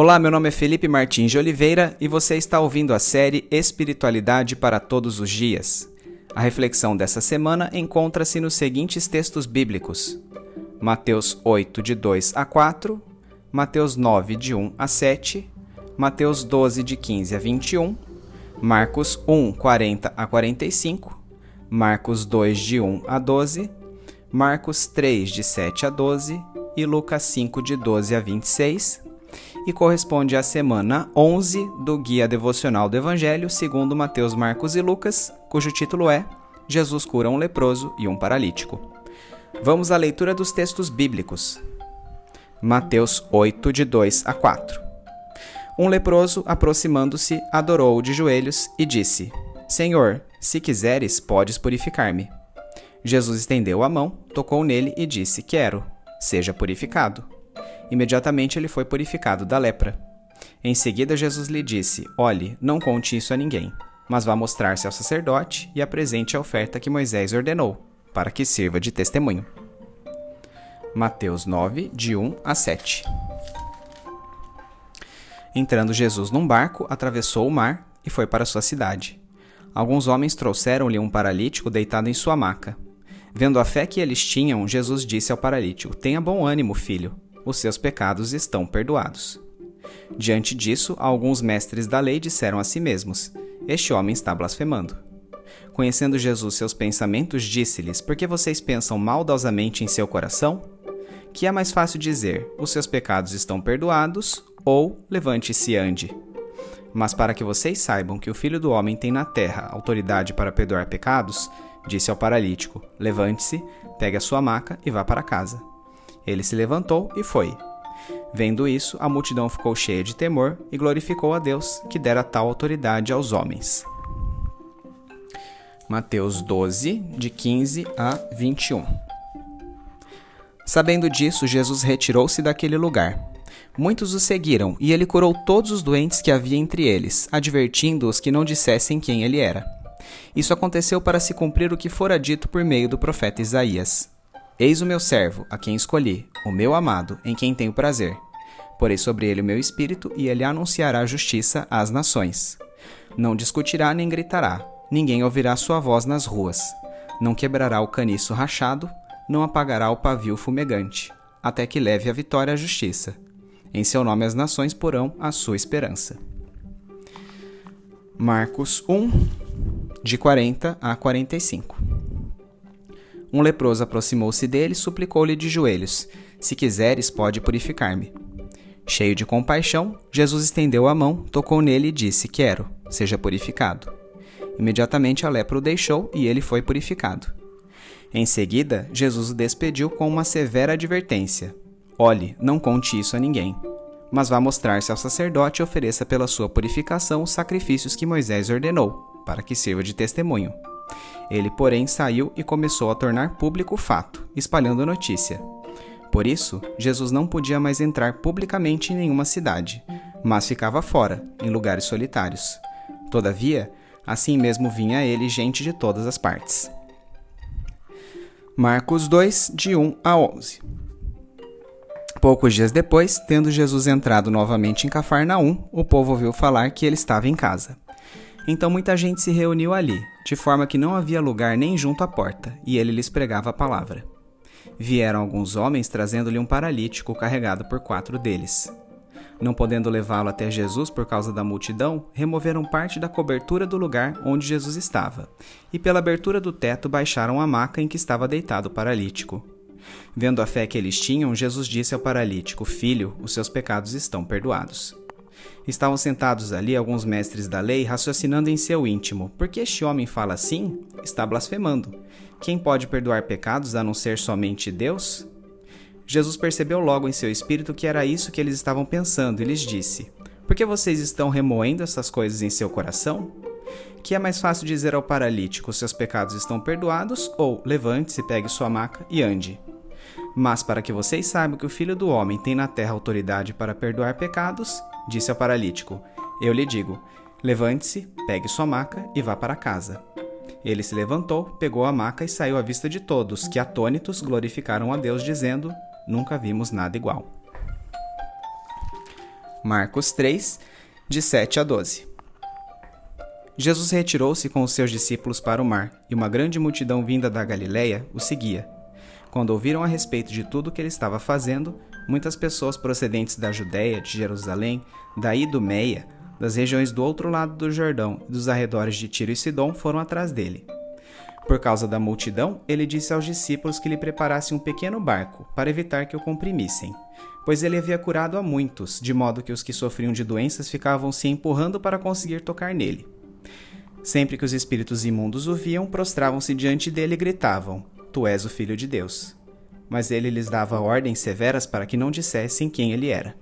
Olá, meu nome é Felipe Martins de Oliveira e você está ouvindo a série Espiritualidade para Todos os Dias. A reflexão dessa semana encontra-se nos seguintes textos bíblicos: Mateus 8, de 2 a 4, Mateus 9, de 1 a 7, Mateus 12, de 15 a 21, Marcos 1, 40 a 45, Marcos 2, de 1 a 12, Marcos 3, de 7 a 12 e Lucas 5, de 12 a 26 e corresponde à semana 11 do Guia Devocional do Evangelho segundo Mateus, Marcos e Lucas, cujo título é Jesus cura um leproso e um paralítico. Vamos à leitura dos textos bíblicos. Mateus 8, de 2 a 4. Um leproso, aproximando-se, adorou-o de joelhos e disse: Senhor, se quiseres, podes purificar-me. Jesus estendeu a mão, tocou nele e disse: Quero, seja purificado. Imediatamente ele foi purificado da lepra. Em seguida, Jesus lhe disse: Olhe, não conte isso a ninguém, mas vá mostrar-se ao sacerdote e apresente a oferta que Moisés ordenou, para que sirva de testemunho. Mateus 9, de 1 a 7 Entrando Jesus num barco, atravessou o mar e foi para sua cidade. Alguns homens trouxeram-lhe um paralítico deitado em sua maca. Vendo a fé que eles tinham, Jesus disse ao paralítico: Tenha bom ânimo, filho os seus pecados estão perdoados. Diante disso, alguns mestres da lei disseram a si mesmos: Este homem está blasfemando. Conhecendo Jesus seus pensamentos, disse-lhes: Por que vocês pensam maldosamente em seu coração? Que é mais fácil dizer: Os seus pecados estão perdoados, ou levante-se e ande. Mas para que vocês saibam que o Filho do Homem tem na terra autoridade para perdoar pecados, disse ao paralítico: Levante-se, pegue a sua maca e vá para casa. Ele se levantou e foi. Vendo isso, a multidão ficou cheia de temor e glorificou a Deus, que dera tal autoridade aos homens. Mateus 12, de 15 a 21. Sabendo disso, Jesus retirou-se daquele lugar. Muitos o seguiram, e ele curou todos os doentes que havia entre eles, advertindo-os que não dissessem quem ele era. Isso aconteceu para se cumprir o que fora dito por meio do profeta Isaías. Eis o meu servo, a quem escolhi, o meu amado, em quem tenho prazer. Porei sobre ele o meu espírito, e ele anunciará justiça às nações. Não discutirá nem gritará, ninguém ouvirá sua voz nas ruas. Não quebrará o caniço rachado, não apagará o pavio fumegante, até que leve a vitória à justiça. Em seu nome as nações porão a sua esperança. Marcos 1, de 40 a 45 um leproso aproximou-se dele e suplicou-lhe de joelhos: Se quiseres, pode purificar-me. Cheio de compaixão, Jesus estendeu a mão, tocou nele e disse: Quero, seja purificado. Imediatamente a lepra o deixou e ele foi purificado. Em seguida, Jesus o despediu com uma severa advertência: Olhe, não conte isso a ninguém, mas vá mostrar-se ao sacerdote e ofereça pela sua purificação os sacrifícios que Moisés ordenou, para que sirva de testemunho. Ele, porém, saiu e começou a tornar público o fato, espalhando a notícia. Por isso, Jesus não podia mais entrar publicamente em nenhuma cidade, mas ficava fora, em lugares solitários. Todavia, assim mesmo vinha a ele gente de todas as partes. Marcos 2, de 1 a 11 Poucos dias depois, tendo Jesus entrado novamente em Cafarnaum, o povo ouviu falar que ele estava em casa. Então muita gente se reuniu ali, de forma que não havia lugar nem junto à porta, e ele lhes pregava a palavra. Vieram alguns homens trazendo-lhe um paralítico carregado por quatro deles. Não podendo levá-lo até Jesus por causa da multidão, removeram parte da cobertura do lugar onde Jesus estava, e pela abertura do teto baixaram a maca em que estava deitado o paralítico. Vendo a fé que eles tinham, Jesus disse ao paralítico: Filho, os seus pecados estão perdoados. Estavam sentados ali alguns mestres da lei, raciocinando em seu íntimo: por que este homem fala assim? Está blasfemando. Quem pode perdoar pecados a não ser somente Deus? Jesus percebeu logo em seu espírito que era isso que eles estavam pensando e lhes disse: Por que vocês estão remoendo essas coisas em seu coração? Que é mais fácil dizer ao paralítico: Seus pecados estão perdoados, ou levante-se, pegue sua maca e ande. Mas para que vocês saibam que o Filho do Homem tem na terra autoridade para perdoar pecados, disse ao paralítico: Eu lhe digo: levante-se, pegue sua maca e vá para casa. Ele se levantou, pegou a maca e saiu à vista de todos, que atônitos glorificaram a Deus, dizendo: Nunca vimos nada igual. Marcos 3, de 7 a 12. Jesus retirou-se com os seus discípulos para o mar, e uma grande multidão vinda da Galiléia o seguia. Quando ouviram a respeito de tudo o que ele estava fazendo, muitas pessoas procedentes da Judéia, de Jerusalém, da Idumeia, das regiões do outro lado do Jordão e dos arredores de Tiro e Sidom foram atrás dele. Por causa da multidão, ele disse aos discípulos que lhe preparassem um pequeno barco, para evitar que o comprimissem, pois ele havia curado a muitos, de modo que os que sofriam de doenças ficavam se empurrando para conseguir tocar nele. Sempre que os espíritos imundos o viam, prostravam-se diante dele e gritavam: Tu és o Filho de Deus. Mas ele lhes dava ordens severas para que não dissessem quem ele era.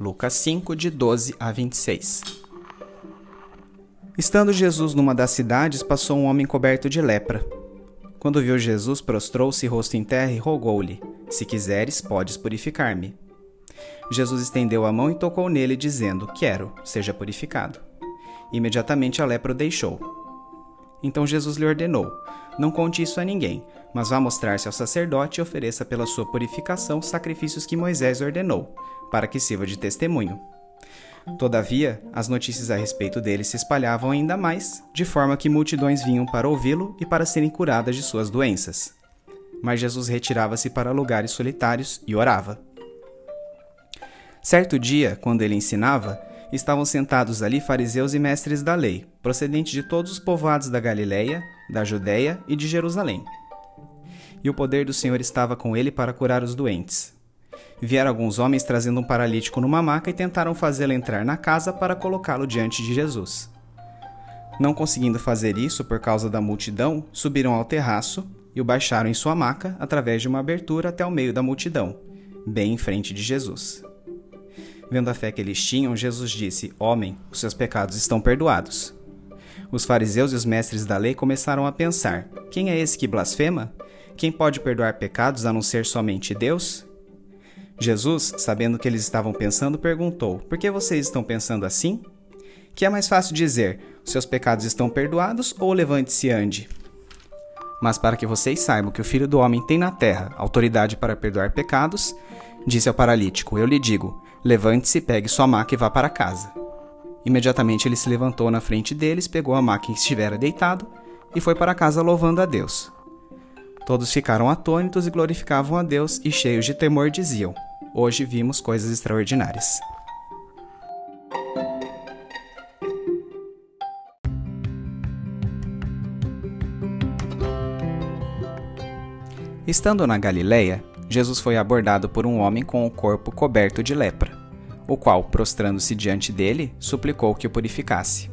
Lucas 5, de 12 a 26 Estando Jesus numa das cidades, passou um homem coberto de lepra. Quando viu Jesus, prostrou-se rosto em terra e rogou-lhe: Se quiseres, podes purificar-me. Jesus estendeu a mão e tocou nele, dizendo: Quero, seja purificado. Imediatamente a lepra o deixou. Então Jesus lhe ordenou: Não conte isso a ninguém, mas vá mostrar-se ao sacerdote e ofereça pela sua purificação sacrifícios que Moisés ordenou, para que sirva de testemunho. Todavia, as notícias a respeito dele se espalhavam ainda mais, de forma que multidões vinham para ouvi-lo e para serem curadas de suas doenças. Mas Jesus retirava-se para lugares solitários e orava. Certo dia, quando ele ensinava, estavam sentados ali fariseus e mestres da lei, procedentes de todos os povoados da Galiléia, da Judéia e de Jerusalém. E o poder do Senhor estava com ele para curar os doentes. Vieram alguns homens trazendo um paralítico numa maca e tentaram fazê-lo entrar na casa para colocá-lo diante de Jesus. Não conseguindo fazer isso por causa da multidão, subiram ao terraço e o baixaram em sua maca através de uma abertura até o meio da multidão, bem em frente de Jesus. Vendo a fé que eles tinham, Jesus disse: Homem, os seus pecados estão perdoados. Os fariseus e os mestres da lei começaram a pensar: Quem é esse que blasfema? Quem pode perdoar pecados a não ser somente Deus? Jesus, sabendo que eles estavam pensando, perguntou: Por que vocês estão pensando assim? Que é mais fácil dizer: Seus pecados estão perdoados ou levante-se e ande? Mas para que vocês saibam que o Filho do Homem tem na terra autoridade para perdoar pecados, disse ao paralítico: Eu lhe digo: Levante-se, pegue sua maca e vá para casa. Imediatamente ele se levantou na frente deles, pegou a maca em que estivera deitado e foi para casa louvando a Deus. Todos ficaram atônitos e glorificavam a Deus e, cheios de temor, diziam: Hoje vimos coisas extraordinárias. Estando na Galiléia, Jesus foi abordado por um homem com o corpo coberto de lepra, o qual, prostrando-se diante dele, suplicou que o purificasse.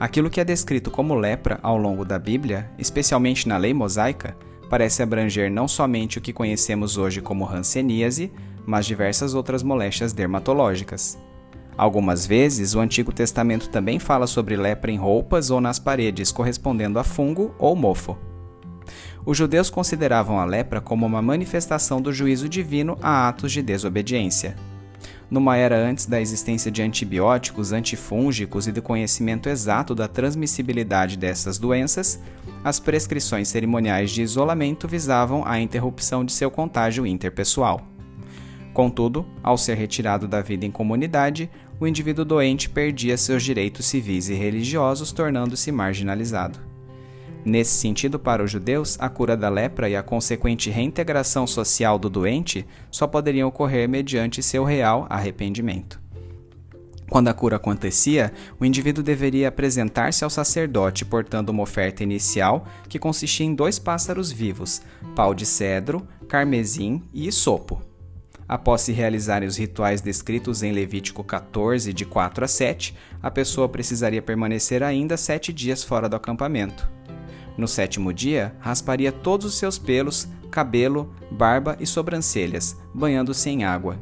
Aquilo que é descrito como lepra ao longo da Bíblia, especialmente na lei mosaica, parece abranger não somente o que conhecemos hoje como hanseníase, mas diversas outras moléstias dermatológicas. Algumas vezes, o Antigo Testamento também fala sobre lepra em roupas ou nas paredes, correspondendo a fungo ou mofo. Os judeus consideravam a lepra como uma manifestação do juízo divino a atos de desobediência. Numa era antes da existência de antibióticos, antifúngicos e do conhecimento exato da transmissibilidade dessas doenças, as prescrições cerimoniais de isolamento visavam a interrupção de seu contágio interpessoal. Contudo, ao ser retirado da vida em comunidade, o indivíduo doente perdia seus direitos civis e religiosos, tornando-se marginalizado. Nesse sentido, para os judeus, a cura da lepra e a consequente reintegração social do doente só poderiam ocorrer mediante seu real arrependimento. Quando a cura acontecia, o indivíduo deveria apresentar-se ao sacerdote portando uma oferta inicial que consistia em dois pássaros vivos, pau de cedro, carmesim e isopo. Após se realizarem os rituais descritos em Levítico 14, de 4 a 7, a pessoa precisaria permanecer ainda sete dias fora do acampamento. No sétimo dia, rasparia todos os seus pelos, cabelo, barba e sobrancelhas, banhando-se em água.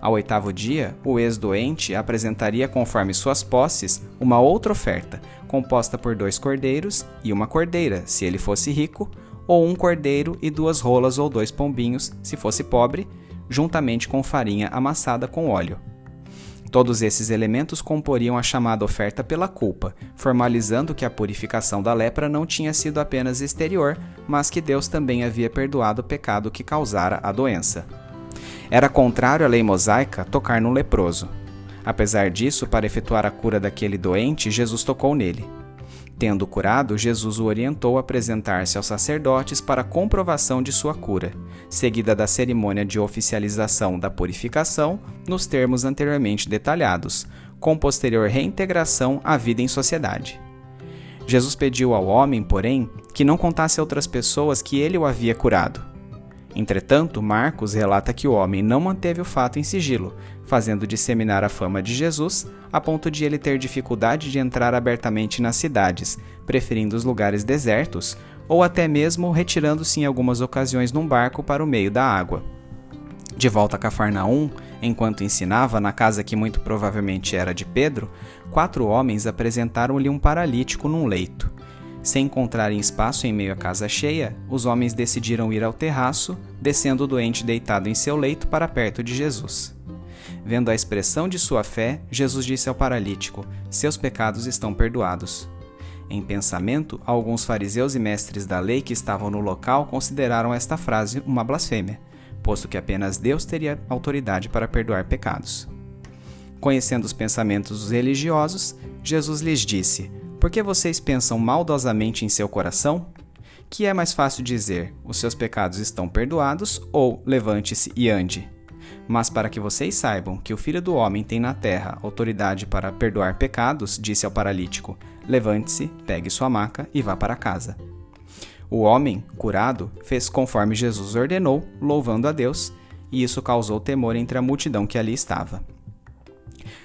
Ao oitavo dia, o ex-doente apresentaria, conforme suas posses, uma outra oferta, composta por dois cordeiros e uma cordeira, se ele fosse rico, ou um cordeiro e duas rolas ou dois pombinhos, se fosse pobre, juntamente com farinha amassada com óleo. Todos esses elementos comporiam a chamada oferta pela culpa, formalizando que a purificação da lepra não tinha sido apenas exterior, mas que Deus também havia perdoado o pecado que causara a doença. Era contrário à lei mosaica tocar num leproso. Apesar disso, para efetuar a cura daquele doente, Jesus tocou nele. Tendo curado, Jesus o orientou a apresentar-se aos sacerdotes para comprovação de sua cura, seguida da cerimônia de oficialização da purificação, nos termos anteriormente detalhados, com posterior reintegração à vida em sociedade. Jesus pediu ao homem, porém, que não contasse a outras pessoas que ele o havia curado. Entretanto, Marcos relata que o homem não manteve o fato em sigilo, fazendo disseminar a fama de Jesus, a ponto de ele ter dificuldade de entrar abertamente nas cidades, preferindo os lugares desertos, ou até mesmo retirando-se em algumas ocasiões num barco para o meio da água. De volta a Cafarnaum, enquanto ensinava na casa que muito provavelmente era de Pedro, quatro homens apresentaram-lhe um paralítico num leito. Sem encontrarem espaço em meio à casa cheia, os homens decidiram ir ao terraço, descendo o doente deitado em seu leito para perto de Jesus. Vendo a expressão de sua fé, Jesus disse ao paralítico: Seus pecados estão perdoados. Em pensamento, alguns fariseus e mestres da lei que estavam no local consideraram esta frase uma blasfêmia posto que apenas Deus teria autoridade para perdoar pecados. Conhecendo os pensamentos dos religiosos, Jesus lhes disse: Por que vocês pensam maldosamente em seu coração? Que é mais fácil dizer: Os seus pecados estão perdoados, ou levante-se e ande. Mas para que vocês saibam que o Filho do Homem tem na terra autoridade para perdoar pecados, disse ao paralítico: Levante-se, pegue sua maca e vá para casa. O homem, curado, fez conforme Jesus ordenou, louvando a Deus, e isso causou temor entre a multidão que ali estava.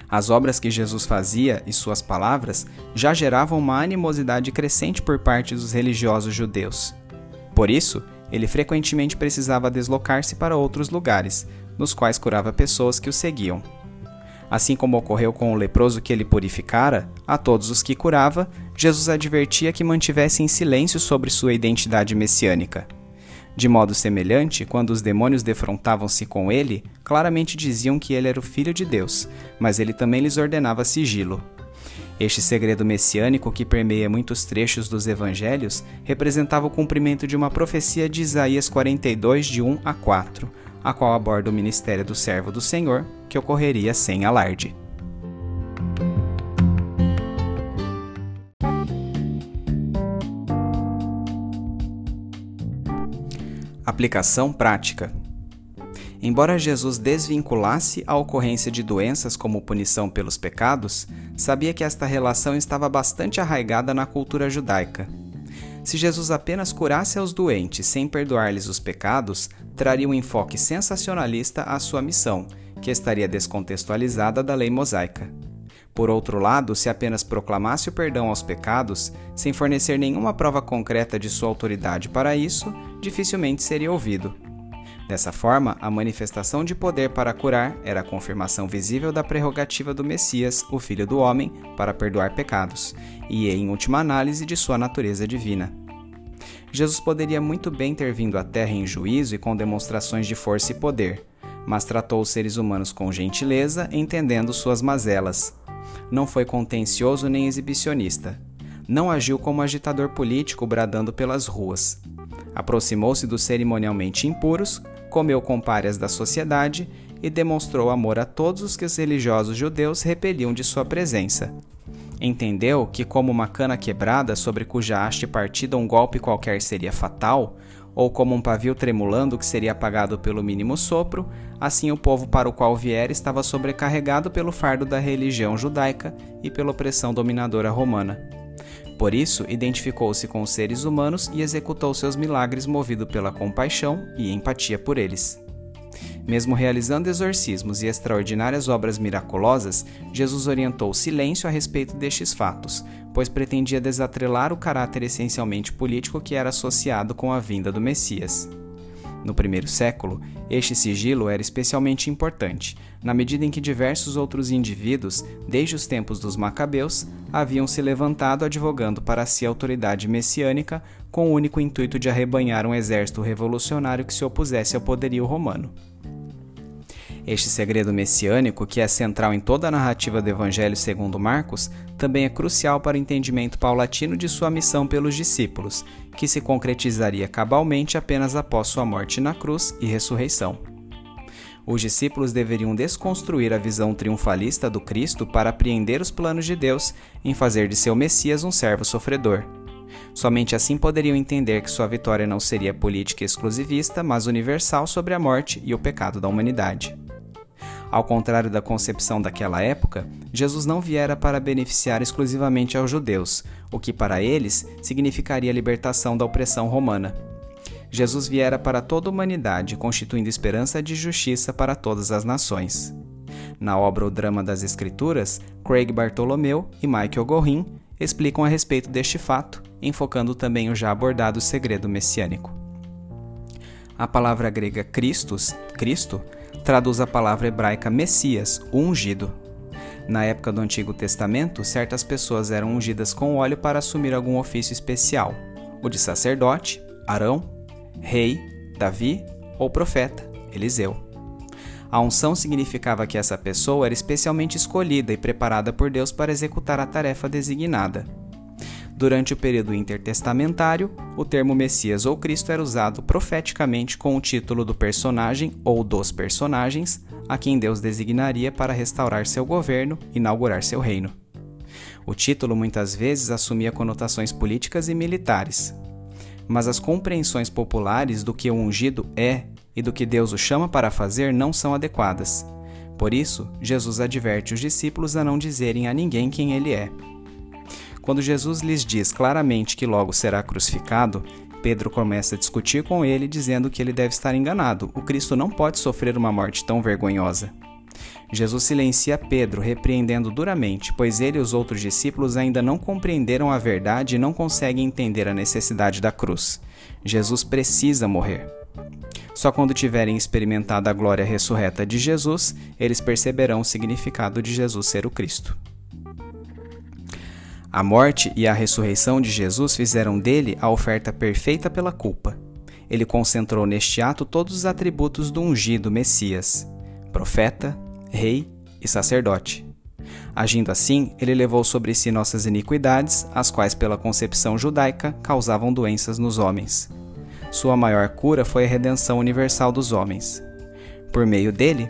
As obras que Jesus fazia e suas palavras já geravam uma animosidade crescente por parte dos religiosos judeus. Por isso, ele frequentemente precisava deslocar-se para outros lugares, nos quais curava pessoas que o seguiam. Assim como ocorreu com o leproso que ele purificara, a todos os que curava, Jesus advertia que mantivessem silêncio sobre sua identidade messiânica. De modo semelhante, quando os demônios defrontavam-se com ele, claramente diziam que ele era o Filho de Deus, mas ele também lhes ordenava sigilo. Este segredo messiânico, que permeia muitos trechos dos evangelhos, representava o cumprimento de uma profecia de Isaías 42, de 1 a 4, a qual aborda o ministério do servo do Senhor, que ocorreria sem alarde. Aplicação prática. Embora Jesus desvinculasse a ocorrência de doenças como punição pelos pecados, sabia que esta relação estava bastante arraigada na cultura judaica. Se Jesus apenas curasse aos doentes sem perdoar-lhes os pecados, traria um enfoque sensacionalista à sua missão, que estaria descontextualizada da lei mosaica. Por outro lado, se apenas proclamasse o perdão aos pecados, sem fornecer nenhuma prova concreta de sua autoridade para isso, dificilmente seria ouvido. Dessa forma, a manifestação de poder para curar era a confirmação visível da prerrogativa do Messias, o Filho do Homem, para perdoar pecados, e, em última análise, de sua natureza divina. Jesus poderia muito bem ter vindo à Terra em juízo e com demonstrações de força e poder, mas tratou os seres humanos com gentileza, entendendo suas mazelas. Não foi contencioso nem exibicionista. Não agiu como agitador político bradando pelas ruas. Aproximou-se dos cerimonialmente impuros, comeu com párias da sociedade e demonstrou amor a todos os que os religiosos judeus repeliam de sua presença. Entendeu que, como uma cana quebrada sobre cuja haste partida um golpe qualquer seria fatal, ou como um pavio tremulando que seria apagado pelo mínimo sopro, assim o povo para o qual vier estava sobrecarregado pelo fardo da religião judaica e pela opressão dominadora romana. Por isso, identificou-se com os seres humanos e executou seus milagres movido pela compaixão e empatia por eles. Mesmo realizando exorcismos e extraordinárias obras miraculosas, Jesus orientou o silêncio a respeito destes fatos, pois pretendia desatrelar o caráter essencialmente político que era associado com a vinda do Messias. No primeiro século, este sigilo era especialmente importante, na medida em que diversos outros indivíduos, desde os tempos dos Macabeus, haviam se levantado advogando para si a autoridade messiânica com o único intuito de arrebanhar um exército revolucionário que se opusesse ao poderio romano. Este segredo messiânico, que é central em toda a narrativa do Evangelho segundo Marcos, também é crucial para o entendimento paulatino de sua missão pelos discípulos, que se concretizaria cabalmente apenas após sua morte na cruz e ressurreição. Os discípulos deveriam desconstruir a visão triunfalista do Cristo para apreender os planos de Deus em fazer de seu Messias um servo sofredor. Somente assim poderiam entender que sua vitória não seria política exclusivista, mas universal sobre a morte e o pecado da humanidade. Ao contrário da concepção daquela época, Jesus não viera para beneficiar exclusivamente aos judeus, o que para eles significaria libertação da opressão romana. Jesus viera para toda a humanidade, constituindo esperança de justiça para todas as nações. Na obra O Drama das Escrituras, Craig Bartolomeu e Michael Gorin explicam a respeito deste fato, enfocando também o já abordado segredo messiânico. A palavra grega Christus, Cristo, traduz a palavra hebraica Messias, o ungido. Na época do Antigo Testamento, certas pessoas eram ungidas com óleo para assumir algum ofício especial: o de sacerdote, Arão, rei, Davi ou profeta, Eliseu. A unção significava que essa pessoa era especialmente escolhida e preparada por Deus para executar a tarefa designada. Durante o período intertestamentário, o termo Messias ou Cristo era usado profeticamente com o título do personagem ou dos personagens a quem Deus designaria para restaurar seu governo e inaugurar seu reino. O título muitas vezes assumia conotações políticas e militares, mas as compreensões populares do que o ungido é e do que Deus o chama para fazer não são adequadas. Por isso, Jesus adverte os discípulos a não dizerem a ninguém quem ele é. Quando Jesus lhes diz claramente que logo será crucificado, Pedro começa a discutir com ele, dizendo que ele deve estar enganado. O Cristo não pode sofrer uma morte tão vergonhosa. Jesus silencia Pedro, repreendendo duramente, pois ele e os outros discípulos ainda não compreenderam a verdade e não conseguem entender a necessidade da cruz. Jesus precisa morrer. Só quando tiverem experimentado a glória ressurreta de Jesus, eles perceberão o significado de Jesus ser o Cristo. A morte e a ressurreição de Jesus fizeram dele a oferta perfeita pela culpa. Ele concentrou neste ato todos os atributos do ungido Messias: profeta, rei e sacerdote. Agindo assim, ele levou sobre si nossas iniquidades, as quais, pela concepção judaica, causavam doenças nos homens. Sua maior cura foi a redenção universal dos homens. Por meio dele,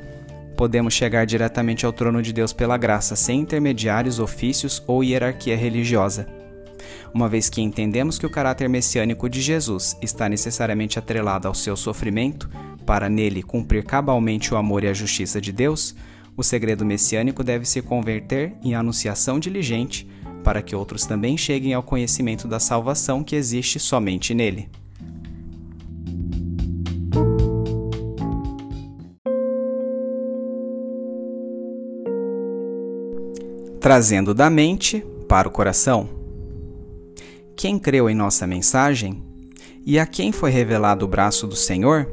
podemos chegar diretamente ao trono de Deus pela graça, sem intermediários, ofícios ou hierarquia religiosa. Uma vez que entendemos que o caráter messiânico de Jesus está necessariamente atrelado ao seu sofrimento, para nele cumprir cabalmente o amor e a justiça de Deus, o segredo messiânico deve se converter em anunciação diligente para que outros também cheguem ao conhecimento da salvação que existe somente nele. Trazendo da mente para o coração. Quem creu em nossa mensagem e a quem foi revelado o braço do Senhor?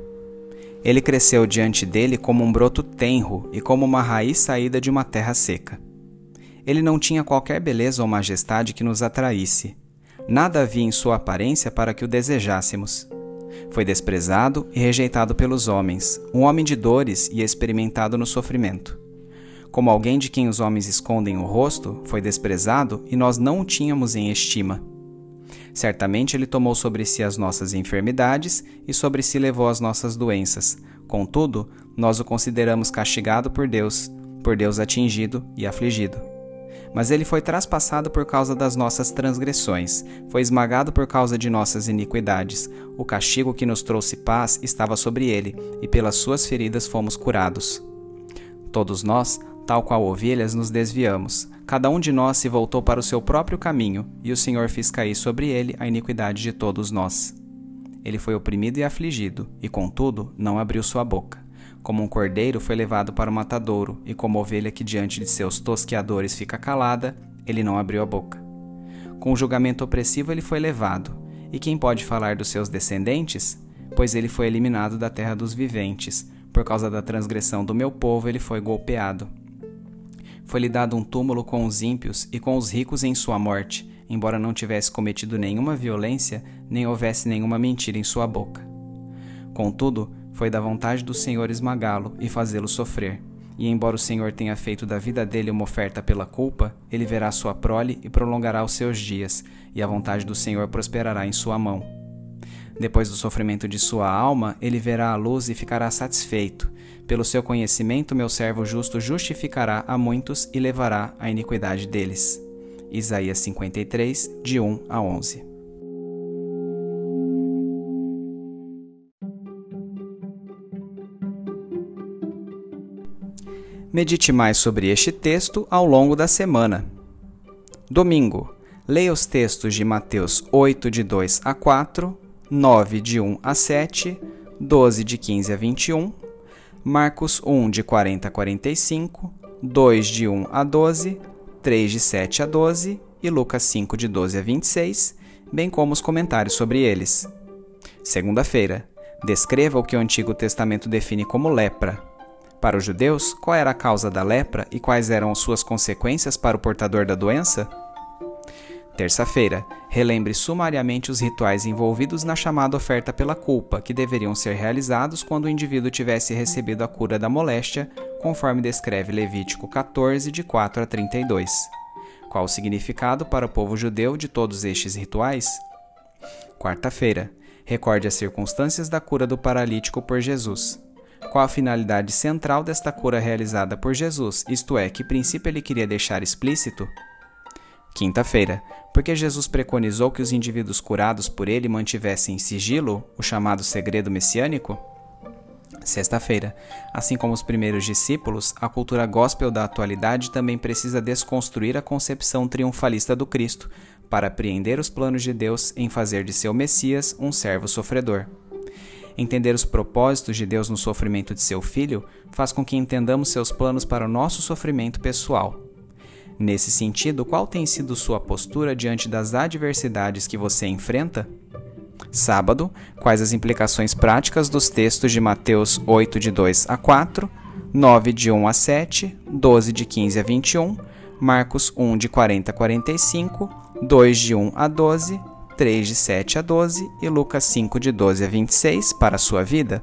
Ele cresceu diante dele como um broto tenro e como uma raiz saída de uma terra seca. Ele não tinha qualquer beleza ou majestade que nos atraísse. Nada havia em sua aparência para que o desejássemos. Foi desprezado e rejeitado pelos homens, um homem de dores e experimentado no sofrimento. Como alguém de quem os homens escondem o rosto, foi desprezado e nós não o tínhamos em estima. Certamente ele tomou sobre si as nossas enfermidades e sobre si levou as nossas doenças. Contudo, nós o consideramos castigado por Deus, por Deus atingido e afligido. Mas ele foi traspassado por causa das nossas transgressões, foi esmagado por causa de nossas iniquidades. O castigo que nos trouxe paz estava sobre ele, e pelas suas feridas fomos curados. Todos nós Tal qual ovelhas nos desviamos. Cada um de nós se voltou para o seu próprio caminho, e o Senhor fez cair sobre ele a iniquidade de todos nós. Ele foi oprimido e afligido, e contudo não abriu sua boca. Como um cordeiro foi levado para o matadouro, e como ovelha que diante de seus tosqueadores fica calada, ele não abriu a boca. Com o julgamento opressivo ele foi levado. E quem pode falar dos seus descendentes? Pois ele foi eliminado da terra dos viventes. Por causa da transgressão do meu povo ele foi golpeado foi-lhe dado um túmulo com os ímpios e com os ricos em sua morte, embora não tivesse cometido nenhuma violência, nem houvesse nenhuma mentira em sua boca. Contudo, foi da vontade do Senhor esmagá-lo e fazê-lo sofrer. E embora o Senhor tenha feito da vida dele uma oferta pela culpa, ele verá sua prole e prolongará os seus dias, e a vontade do Senhor prosperará em sua mão. Depois do sofrimento de sua alma, ele verá a luz e ficará satisfeito. Pelo seu conhecimento, meu servo justo justificará a muitos e levará a iniquidade deles. Isaías 53, de 1 a 11. Medite mais sobre este texto ao longo da semana. Domingo. Leia os textos de Mateus 8, de 2 a 4, 9, de 1 a 7, 12, de 15 a 21, Marcos 1, de 40 a 45, 2, de 1 a 12, 3, de 7 a 12 e Lucas 5, de 12 a 26, bem como os comentários sobre eles. Segunda-feira. Descreva o que o Antigo Testamento define como lepra. Para os judeus, qual era a causa da lepra e quais eram suas consequências para o portador da doença? Terça-feira, relembre sumariamente os rituais envolvidos na chamada oferta pela culpa, que deveriam ser realizados quando o indivíduo tivesse recebido a cura da moléstia, conforme descreve Levítico 14, de 4 a 32. Qual o significado para o povo judeu de todos estes rituais? Quarta-feira, recorde as circunstâncias da cura do paralítico por Jesus. Qual a finalidade central desta cura realizada por Jesus, isto é, que princípio ele queria deixar explícito? Quinta-feira, porque Jesus preconizou que os indivíduos curados por ele mantivessem em sigilo o chamado segredo messiânico? Sexta-feira, assim como os primeiros discípulos, a cultura gospel da atualidade também precisa desconstruir a concepção triunfalista do Cristo para apreender os planos de Deus em fazer de seu Messias um servo sofredor. Entender os propósitos de Deus no sofrimento de seu filho faz com que entendamos seus planos para o nosso sofrimento pessoal. Nesse sentido, qual tem sido sua postura diante das adversidades que você enfrenta? Sábado, quais as implicações práticas dos textos de Mateus 8, de 2 a 4, 9, de 1 a 7, 12, de 15 a 21, Marcos 1, de 40 a 45, 2, de 1 a 12, 3, de 7 a 12 e Lucas 5, de 12 a 26 para a sua vida?